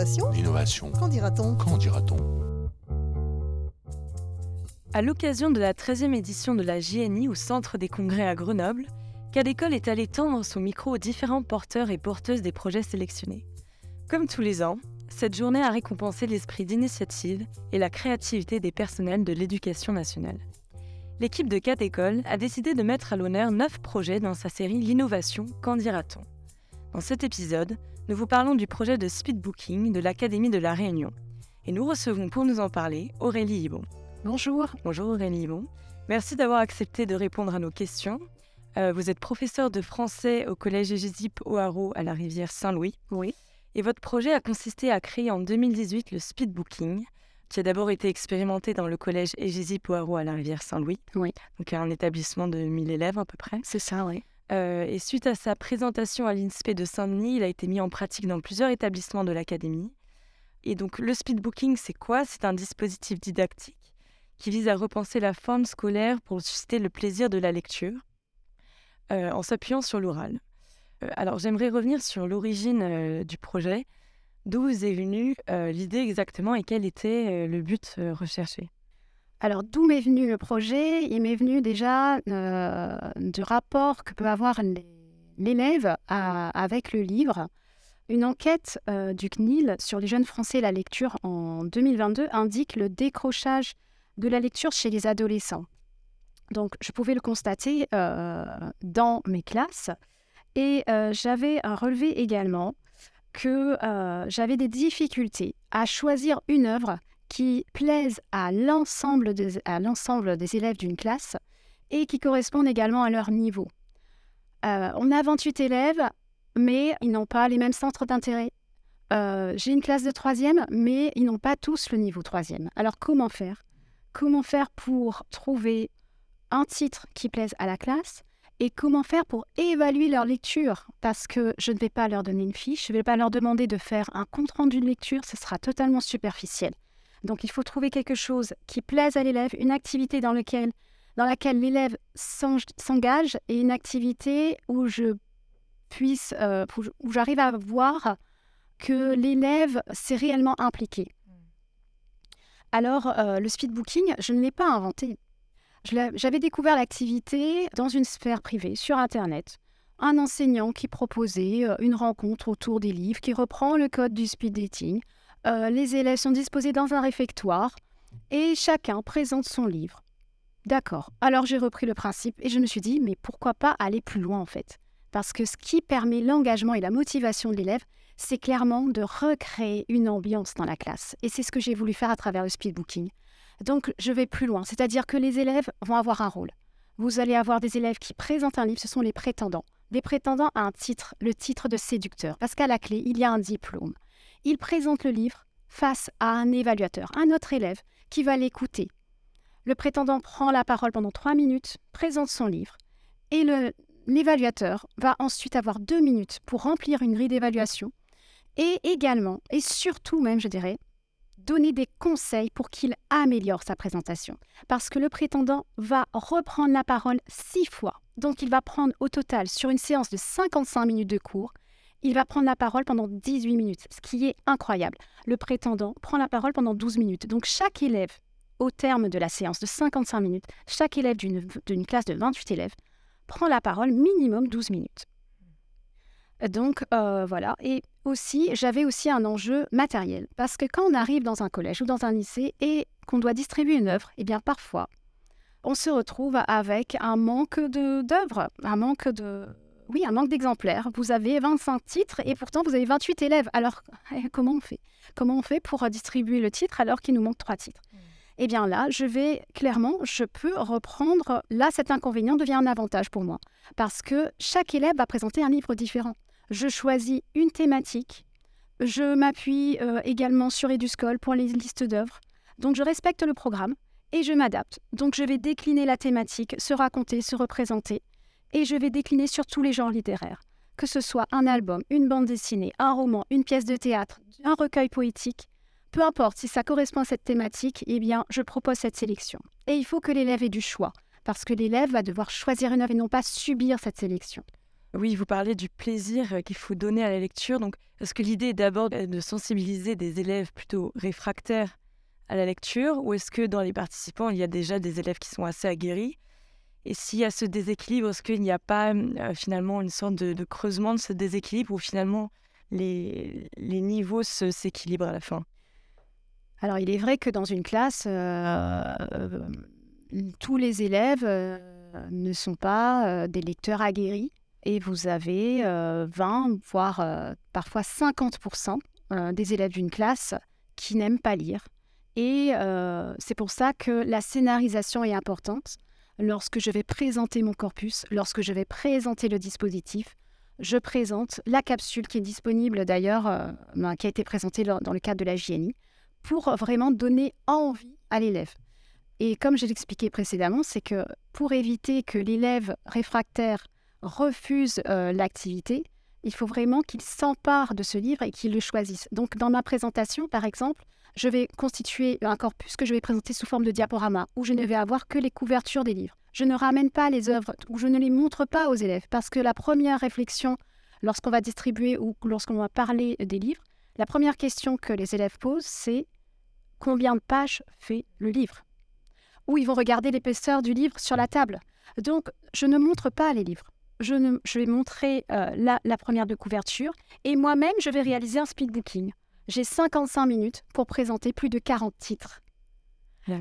L'innovation L'innovation. Qu'en dira-t-on? Qu'en dira-t-on? À l'occasion de la 13e édition de la JNI au Centre des Congrès à Grenoble, Cadécole est allé tendre son micro aux différents porteurs et porteuses des projets sélectionnés. Comme tous les ans, cette journée a récompensé l'esprit d'initiative et la créativité des personnels de l'éducation nationale. L'équipe de Cadécole a décidé de mettre à l'honneur 9 projets dans sa série L'innovation, qu'en dira-t-on? Dans cet épisode, nous vous parlons du projet de speedbooking de l'Académie de la Réunion. Et nous recevons pour nous en parler Aurélie Hibon. Bonjour. Bonjour Aurélie Hibon. Merci d'avoir accepté de répondre à nos questions. Euh, vous êtes professeur de français au collège au Haro à la rivière Saint-Louis. Oui. Et votre projet a consisté à créer en 2018 le speedbooking, qui a d'abord été expérimenté dans le collège au Haro à la rivière Saint-Louis. Oui. Donc un établissement de 1000 élèves à peu près. C'est ça, oui. Euh, et suite à sa présentation à l'INSPE de Saint-Denis, il a été mis en pratique dans plusieurs établissements de l'académie. Et donc le speedbooking, c'est quoi? C'est un dispositif didactique qui vise à repenser la forme scolaire pour susciter le plaisir de la lecture euh, en s'appuyant sur l'oral. Euh, alors j'aimerais revenir sur l'origine du projet. D'où vous est venue l'idée exactement et quel était le but recherché? Alors, d'où m'est venu le projet? Il m'est venu déjà euh, du rapport que peut avoir l'élève avec le livre. Une enquête euh, du CNIL sur les jeunes français et la lecture en 2022 indique le décrochage de la lecture chez les adolescents. Donc, je pouvais le constater euh, dans mes classes. Et j'avais relevé également que j'avais des difficultés à choisir une œuvre qui plaise à l'ensemble des, des élèves d'une classe et qui correspondent également à leur niveau. Euh, on a 28 élèves, mais ils n'ont pas les mêmes centres d'intérêt. Euh, J'ai une classe de troisième, mais ils n'ont pas tous le niveau troisième. Alors comment faire? Comment faire pour trouver un titre qui plaise à la classe? Et comment faire pour évaluer leur lecture? Parce que je ne vais pas leur donner une fiche, je ne vais pas leur demander de faire un compte-rendu de lecture, ce sera totalement superficiel. Donc il faut trouver quelque chose qui plaise à l'élève, une activité dans, lequel, dans laquelle l'élève s'en- s'engage et une activité où je puisse, euh, où j'arrive à voir que l'élève s'est réellement impliqué. Alors euh, le speedbooking, je ne l'ai pas inventé. J'avais découvert l'activité dans une sphère privée, sur Internet. Un enseignant qui proposait euh, une rencontre autour des livres, qui reprend le code du speed dating. Euh, les élèves sont disposés dans un réfectoire et chacun présente son livre. D'accord. Alors j'ai repris le principe et je me suis dit, mais pourquoi pas aller plus loin en fait? Parce que ce qui permet l'engagement et la motivation de l'élève, c'est clairement de recréer une ambiance dans la classe. Et c'est ce que j'ai voulu faire à travers le speedbooking. Donc je vais plus loin, c'est-à-dire que les élèves vont avoir un rôle. Vous allez avoir des élèves qui présentent un livre, ce sont les prétendants. Des prétendants à un titre, le titre de séducteur, parce qu'à la clé, il y a un diplôme. Ils présentent le livre face à un évaluateur, un autre élève, qui va l'écouter. Le prétendant prend la parole pendant trois minutes, présente son livre, et l'évaluateur va ensuite avoir deux minutes pour remplir une grille d'évaluation, et également, et surtout même, je dirais, donner des conseils pour qu'il améliore sa présentation. Parce que le prétendant va reprendre la parole six fois. Donc il va prendre au total, sur une séance de 55 minutes de cours, il va prendre la parole pendant 18 minutes, ce qui est incroyable. Le prétendant prend la parole pendant 12 minutes. Donc chaque élève, au terme de la séance de 55 minutes, chaque élève d'une classe de 28 élèves prend la parole minimum 12 minutes. Donc euh, voilà. Et aussi, j'avais aussi un enjeu matériel. Parce que quand on arrive dans un collège ou dans un lycée et qu'on doit distribuer une œuvre, eh bien parfois, on se retrouve avec un manque d'œuvres, un manque de... Oui, un manque d'exemplaires. Vous avez 25 titres et pourtant vous avez 28 élèves. Alors, eh, comment on fait? Comment on fait pour euh, distribuer le titre alors qu'il nous manque trois titres? Eh bien là, je vais clairement, je peux reprendre... Là, cet inconvénient devient un avantage pour moi. Parce que chaque élève va présenter un livre différent. Je choisis une thématique. Je m'appuie euh, également sur Eduscol pour les listes d'œuvres. Donc je respecte le programme et je m'adapte. Donc je vais décliner la thématique, se raconter, se représenter. Et je vais décliner sur tous les genres littéraires. Que ce soit un album, une bande dessinée, un roman, une pièce de théâtre, un recueil poétique. Peu importe si ça correspond à cette thématique, eh bien je propose cette sélection. Et il faut que l'élève ait du choix. Parce que l'élève va devoir choisir une œuvre et non pas subir cette sélection. Oui, vous parlez du plaisir qu'il faut donner à la lecture. Donc, est-ce que l'idée est d'abord de sensibiliser des élèves plutôt réfractaires à la lecture ou est-ce que dans les participants, il y a déjà des élèves qui sont assez aguerris Et s'il y a ce déséquilibre, est-ce qu'il n'y a pas euh, finalement une sorte de, creusement de ce déséquilibre où finalement les, les niveaux s'équilibrent à la fin? Alors, il est vrai que dans une classe, euh, euh, tous les élèves ne sont pas des lecteurs aguerris et vous avez 20, voire parfois 50% des élèves d'une classe qui n'aiment pas lire. Et c'est pour ça que la scénarisation est importante. Lorsque je vais présenter mon corpus, lorsque je vais présenter le dispositif, je présente la capsule qui est disponible d'ailleurs, ben, qui a été présentée dans le cadre de la JNI, pour vraiment donner envie à l'élève. Et comme je l'expliquais précédemment, c'est que pour éviter que l'élève réfractaire refuse euh, l'activité, il faut vraiment qu'il s'empare de ce livre et qu'il le choisisse. Donc, dans ma présentation, par exemple, je vais constituer un corpus que je vais présenter sous forme de diaporama, où je ne vais avoir que les couvertures des livres. Je ne ramène pas les œuvres, ou je ne les montre pas aux élèves, parce que la première réflexion, lorsqu'on va distribuer ou lorsqu'on va parler des livres, la première question que les élèves posent, c'est combien de pages fait le livre? Ou ils vont regarder l'épaisseur du livre sur la table. Donc, je ne montre pas les livres je, vais montrer euh, la, première de couverture et moi-même, je vais réaliser un speed booking. J'ai 55 minutes pour présenter plus de 40 titres.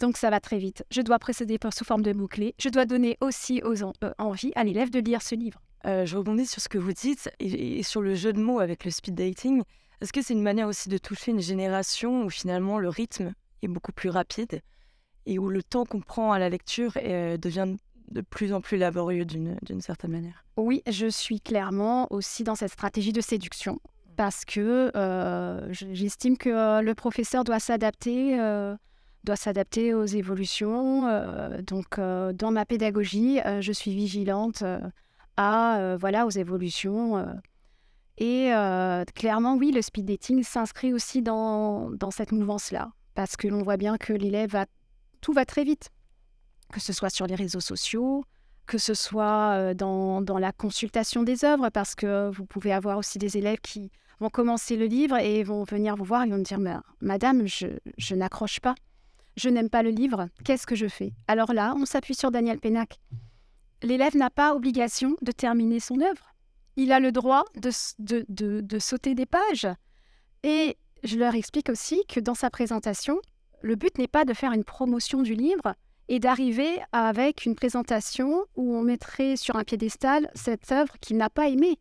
Donc ça va très vite. Je dois précéder sous forme de mots-clés. Je dois donner aussi aux euh, envie à l'élève de lire ce livre. Euh, je rebondis sur ce que vous dites et, sur le jeu de mots avec le speed dating. Est-ce que c'est une manière aussi de toucher une génération où finalement le rythme est beaucoup plus rapide et où le temps qu'on prend à la lecture devient de plus en plus laborieux d'une certaine manière? Oui, je suis clairement aussi dans cette stratégie de séduction parce que euh, j'estime que euh, le professeur doit s'adapter, euh, doit s'adapter aux évolutions. donc, dans ma pédagogie, je suis vigilante à voilà aux évolutions. et clairement, oui, le speed dating s'inscrit aussi dans, cette mouvance-là parce que l'on voit bien que l'élève tout va très vite que ce soit sur les réseaux sociaux, que ce soit dans, la consultation des œuvres, parce que vous pouvez avoir aussi des élèves qui vont commencer le livre et vont venir vous voir et vont me dire Madame, je, n'accroche pas, je n'aime pas le livre, qu'est-ce que je fais? Alors là, on s'appuie sur Daniel Pénac. L'élève n'a pas obligation de terminer son œuvre. Il a le droit de sauter des pages. Et je leur explique aussi que dans sa présentation, le but n'est pas de faire une promotion du livre, et d'arriver avec une présentation où on mettrait sur un piédestal cette œuvre qu'il n'a pas aimée.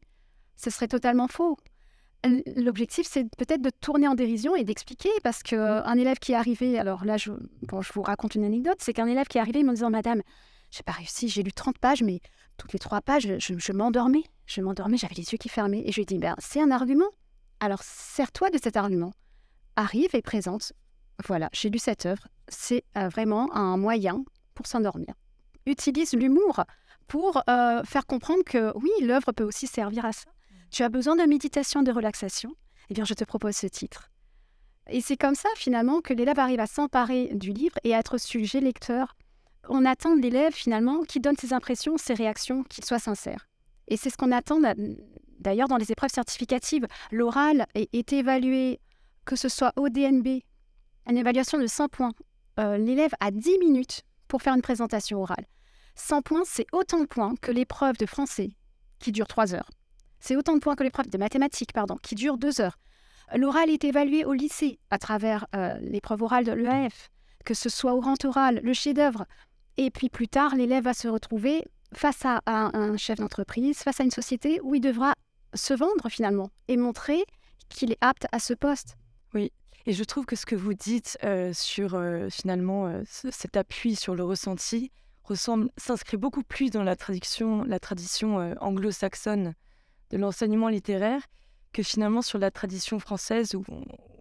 Ce serait totalement faux. L'objectif, c'est peut-être de tourner en dérision et d'expliquer, parce qu'un mmh. élève qui est arrivé, alors là, je, je vous raconte une anecdote, c'est qu'un élève qui est arrivé me disant, Madame, j'ai pas réussi, j'ai lu 30 pages, mais toutes les trois pages, je, m'endormais. Je m'endormais, j'avais les yeux qui fermaient. Et je lui ai dit, ben, c'est un argument. Alors, sers-toi de cet argument. Arrive et présente. Voilà, j'ai lu cette œuvre, c'est euh, vraiment un moyen pour s'endormir. Utilise l'humour pour euh, faire comprendre que oui, l'œuvre peut aussi servir à ça. Tu as besoin de méditation, de relaxation Eh bien, je te propose ce titre. Et c'est comme ça, finalement, que l'élève arrive à s'emparer du livre et à être sujet lecteur. On attend de l'élève, finalement, qui donne ses impressions, ses réactions, qu'il soit sincère. Et c'est ce qu'on attend d'ailleurs dans les épreuves certificatives. L'oral est évalué, que ce soit au DNB, une évaluation de 100 points. Euh, l'élève a 10 minutes pour faire une présentation orale. 100 points, c'est autant de points que l'épreuve de français, qui dure 3 heures. C'est autant de points que l'épreuve de mathématiques, pardon, qui dure 2 heures. L'oral est évalué au lycée à travers euh, l'épreuve orale de l'EAF, que ce soit au rent oral, le chef-d'œuvre. Et puis plus tard, l'élève va se retrouver face à un chef d'entreprise, face à une société où il devra se vendre finalement et montrer qu'il est apte à ce poste. Et je trouve que ce que vous dites euh, sur euh, finalement euh, cet appui sur le ressenti ressemble, s'inscrit beaucoup plus dans la tradition, la tradition anglo-saxonne de l'enseignement littéraire que finalement sur la tradition française où,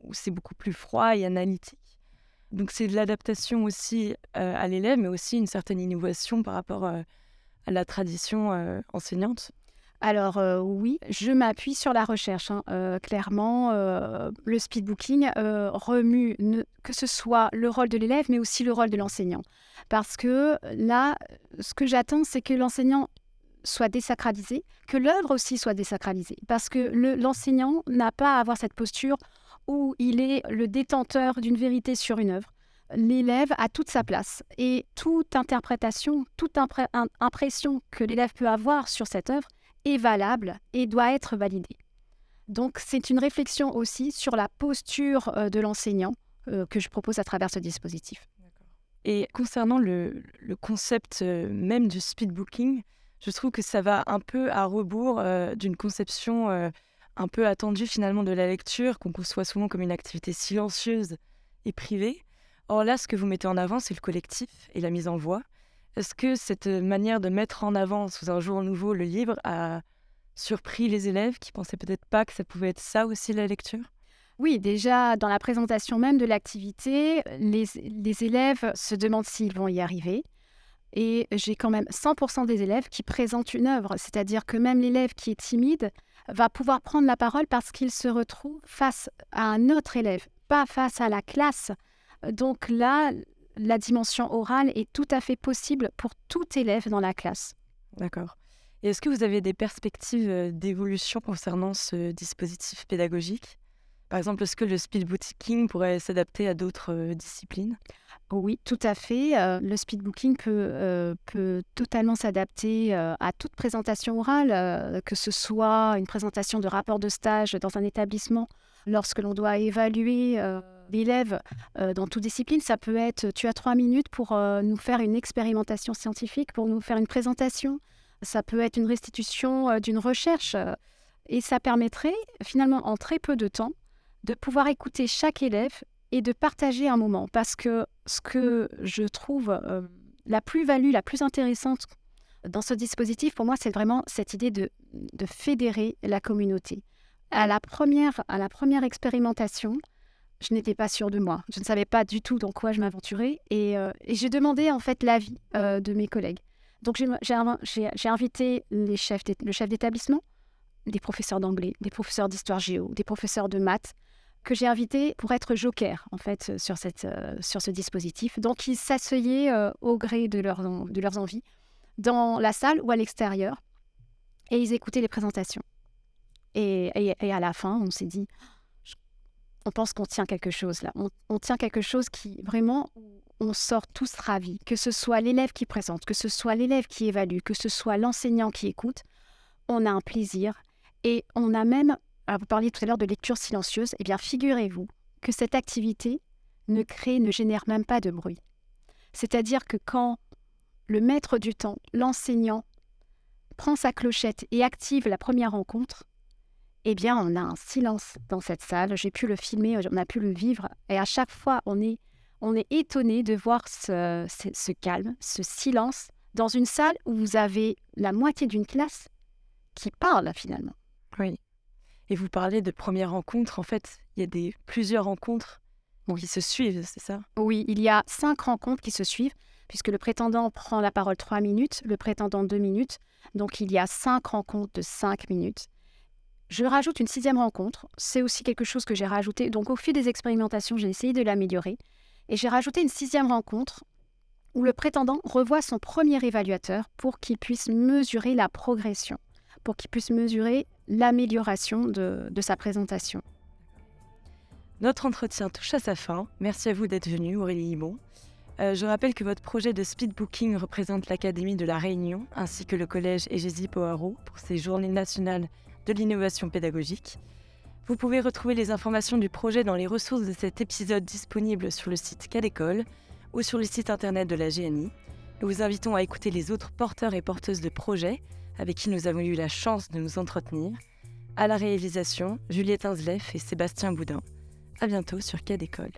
où c'est beaucoup plus froid et analytique. Donc c'est de l'adaptation aussi à l'élève, mais aussi une certaine innovation par rapport à la tradition enseignante. Alors euh, oui, je m'appuie sur la recherche. Hein. Euh, clairement, euh, le speedbooking remue que ce soit le rôle de l'élève, mais aussi le rôle de l'enseignant. Parce que là, ce que j'attends, c'est que l'enseignant soit désacralisée, que l'œuvre aussi soit désacralisée. Parce que l'enseignant n'a pas à avoir cette posture où il est le détenteur d'une vérité sur une œuvre. L'élève a toute sa place et toute interprétation, toute impression que l'élève peut avoir sur cette œuvre est valable et doit être validée. Donc c'est une réflexion aussi sur la posture euh, de l'enseignant euh, que je propose à travers ce dispositif. Et concernant le, concept euh, même du speed booking, je trouve que ça va un peu à rebours d'une conception un peu attendue finalement de la lecture, qu'on conçoit souvent comme une activité silencieuse et privée. Or là, ce que vous mettez en avant, c'est le collectif et la mise en voix. Est-ce que cette manière de mettre en avant sous un jour nouveau le livre a surpris les élèves qui pensaient peut-être pas que ça pouvait être ça aussi la lecture? Oui, déjà dans la présentation même de l'activité, les, élèves se demandent s'ils vont y arriver. Et j'ai quand même 100% des élèves qui présentent une œuvre, c'est-à-dire que même l'élève qui est timide va pouvoir prendre la parole parce qu'il se retrouve face à un autre élève, pas face à la classe. Donc là, la dimension orale est tout à fait possible pour tout élève dans la classe. D'accord. Et est-ce que vous avez des perspectives euh, d'évolution concernant ce dispositif pédagogique? Par exemple, est-ce que le speedbooking pourrait s'adapter à d'autres euh, disciplines? Oui, tout à fait. Euh, le speedbooking peut, peut totalement s'adapter à toute présentation orale, que ce soit une présentation de rapport de stage dans un établissement lorsque l'on doit évaluer l'élève dans toute discipline. Ça peut être, tu as trois minutes pour nous faire une expérimentation scientifique, pour nous faire une présentation ça peut être une restitution euh, d'une recherche. Euh, et ça permettrait finalement en très peu de temps de pouvoir écouter chaque élève et de partager un moment. Parce que ce que je trouve euh, la plus-value, la plus intéressante dans ce dispositif, pour moi, c'est vraiment cette idée de, de, fédérer la communauté. À la première, à la première expérimentation, je n'étais pas sûre de moi. Je ne savais pas du tout dans quoi je m'aventurais. Et, et j'ai demandé en fait l'avis de mes collègues. Donc j'ai invité les chefs le chef d'établissement, des professeurs d'anglais, des professeurs d'histoire géo, des professeurs de maths, que j'ai invités pour être joker en fait euh, sur, euh, ce dispositif. Donc ils s'asseyaient euh, au gré de, leur, de leurs envies dans la salle ou à l'extérieur et ils écoutaient les présentations. Et, à la fin, on s'est dit, on pense qu'on tient quelque chose là. On, tient quelque chose qui vraiment on sort tous ravis, que ce soit l'élève qui présente, que ce soit l'élève qui évalue, que ce soit l'enseignant qui écoute, on a un plaisir et on a même, vous parliez tout à l'heure de lecture silencieuse, eh bien figurez-vous que cette activité ne crée, ne génère même pas de bruit. C'est-à-dire que quand le maître du temps, l'enseignant, prend sa clochette et active la première rencontre, eh bien on a un silence dans cette salle. J'ai pu le filmer, on a pu le vivre et à chaque fois on est on est étonné de voir ce, calme, ce silence dans une salle où vous avez la moitié d'une classe qui parle finalement. Oui. Et vous parlez de première rencontre. En fait, il y a des, plusieurs rencontres qui se suivent, c'est ça? Oui, il y a cinq rencontres qui se suivent, puisque le prétendant prend la parole trois minutes, le prétendant deux minutes. Donc il y a cinq rencontres de cinq minutes. Je rajoute une sixième rencontre. C'est aussi quelque chose que j'ai rajouté. Donc au fil des expérimentations, j'ai essayé de l'améliorer. Et j'ai rajouté une sixième rencontre où le prétendant revoit son premier évaluateur pour qu'il puisse mesurer la progression, pour qu'il puisse mesurer l'amélioration de, sa présentation. Notre entretien touche à sa fin. Merci à vous d'être venu, Aurélie Hibon. Euh, je rappelle que votre projet de speed booking représente l'Académie de la Réunion ainsi que le collège Égésie Poirot pour ses journées nationales de l'innovation pédagogique. Vous pouvez retrouver les informations du projet dans les ressources de cet épisode disponibles sur le site Cadécole ou sur le site internet de la GNI. Nous vous invitons à écouter les autres porteurs et porteuses de projets avec qui nous avons eu la chance de nous entretenir. À la réalisation, Juliette Insleff et Sébastien Boudin. À bientôt sur Cadécole.